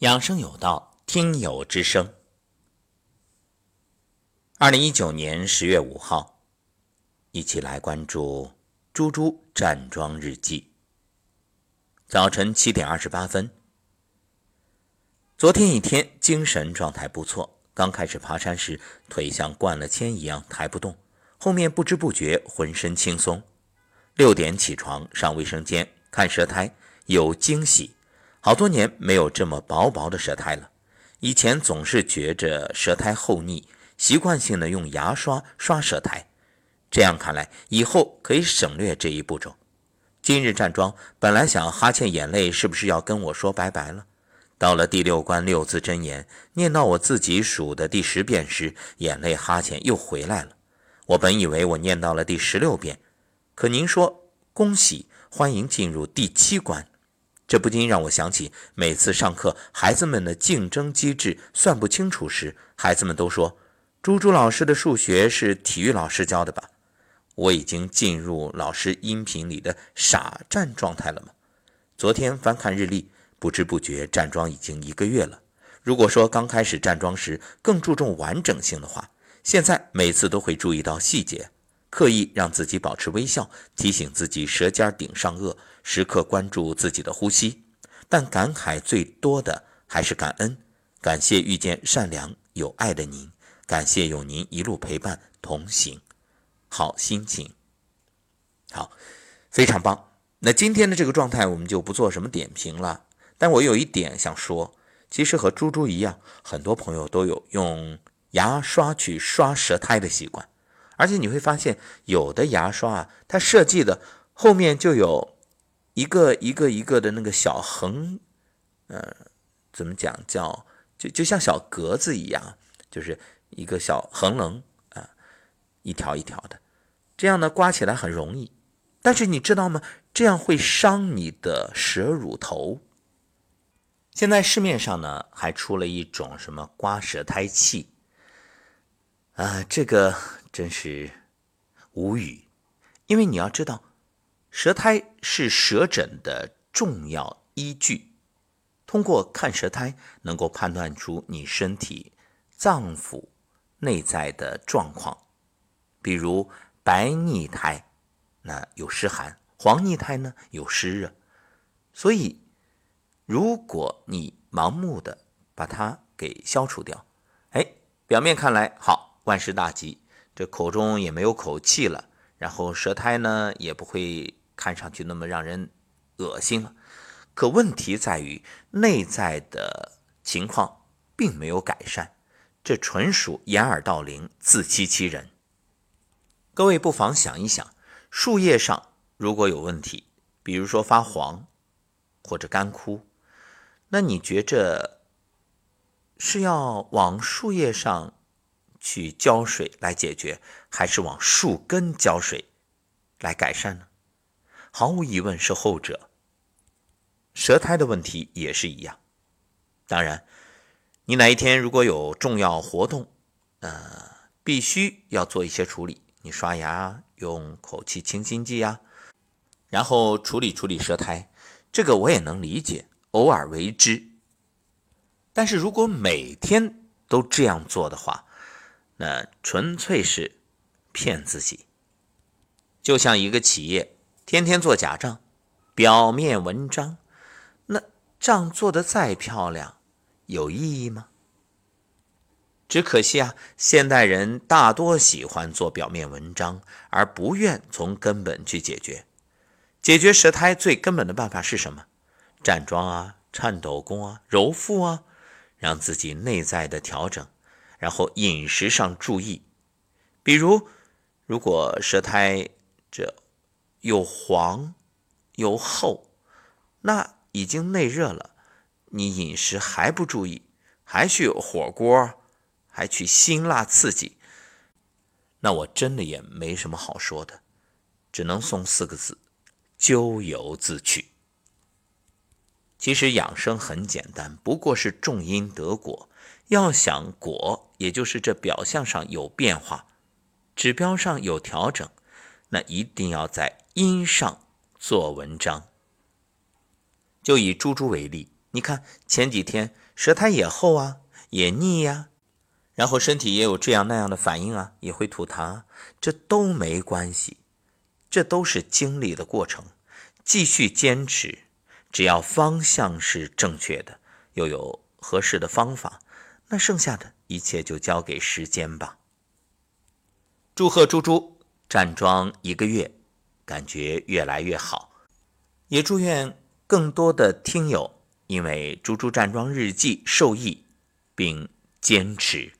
养生有道，听友之声。二零一九年十月五号，一起来关注猪猪站桩日记。早晨七点二十八分，昨天一天精神状态不错。刚开始爬山时，腿像灌了铅一样抬不动，后面不知不觉浑身轻松。六点起床上卫生间看舌苔，有惊喜。好多年没有这么薄薄的舌苔了，以前总是觉着舌苔厚腻，习惯性的用牙刷刷舌苔，这样看来以后可以省略这一步骤。今日站桩，本来想哈欠眼泪是不是要跟我说拜拜了？到了第六关六字真言，念到我自己数的第十遍时，眼泪哈欠又回来了。我本以为我念到了第十六遍，可您说恭喜，欢迎进入第七关。这不禁让我想起，每次上课孩子们的竞争机制算不清楚时，孩子们都说：“猪猪老师的数学是体育老师教的吧？”我已经进入老师音频里的傻站状态了吗？昨天翻看日历，不知不觉站桩已经一个月了。如果说刚开始站桩时更注重完整性的话，现在每次都会注意到细节。刻意让自己保持微笑，提醒自己舌尖顶上颚，时刻关注自己的呼吸。但感慨最多的还是感恩，感谢遇见善良有爱的您，感谢有您一路陪伴同行，好心情。好，非常棒。那今天的这个状态我们就不做什么点评了。但我有一点想说，其实和猪猪一样，很多朋友都有用牙刷去刷舌苔的习惯。而且你会发现，有的牙刷啊，它设计的后面就有一个一个一个的那个小横，呃，怎么讲叫就就像小格子一样，就是一个小横棱啊，一条一条的，这样呢刮起来很容易。但是你知道吗？这样会伤你的舌乳头。现在市面上呢还出了一种什么刮舌苔器啊，这个。真是无语，因为你要知道，舌苔是舌诊的重要依据。通过看舌苔，能够判断出你身体脏腑内在的状况。比如白腻苔，那有湿寒；黄腻苔呢，有湿热。所以，如果你盲目的把它给消除掉，哎，表面看来好，万事大吉。这口中也没有口气了，然后舌苔呢也不会看上去那么让人恶心了。可问题在于内在的情况并没有改善，这纯属掩耳盗铃、自欺欺人。各位不妨想一想，树叶上如果有问题，比如说发黄或者干枯，那你觉着是要往树叶上？去浇水来解决，还是往树根浇水来改善呢？毫无疑问是后者。舌苔的问题也是一样。当然，你哪一天如果有重要活动，呃，必须要做一些处理，你刷牙用口气清新剂呀，然后处理处理舌苔，这个我也能理解，偶尔为之。但是如果每天都这样做的话，那纯粹是骗自己，就像一个企业天天做假账，表面文章，那账做的再漂亮，有意义吗？只可惜啊，现代人大多喜欢做表面文章，而不愿从根本去解决。解决舌苔最根本的办法是什么？站桩啊，颤抖功啊，揉腹啊，让自己内在的调整。然后饮食上注意，比如，如果舌苔这又黄又厚，那已经内热了。你饮食还不注意，还去火锅，还去辛辣刺激，那我真的也没什么好说的，只能送四个字：咎由自取。其实养生很简单，不过是种因得果。要想果，也就是这表象上有变化，指标上有调整，那一定要在因上做文章。就以猪猪为例，你看前几天舌苔也厚啊，也腻呀，然后身体也有这样那样的反应啊，也会吐痰，这都没关系，这都是经历的过程。继续坚持，只要方向是正确的，又有合适的方法，那剩下的一切就交给时间吧。祝贺猪猪站桩一个月，感觉越来越好，也祝愿更多的听友因为猪猪站桩日记受益，并坚持。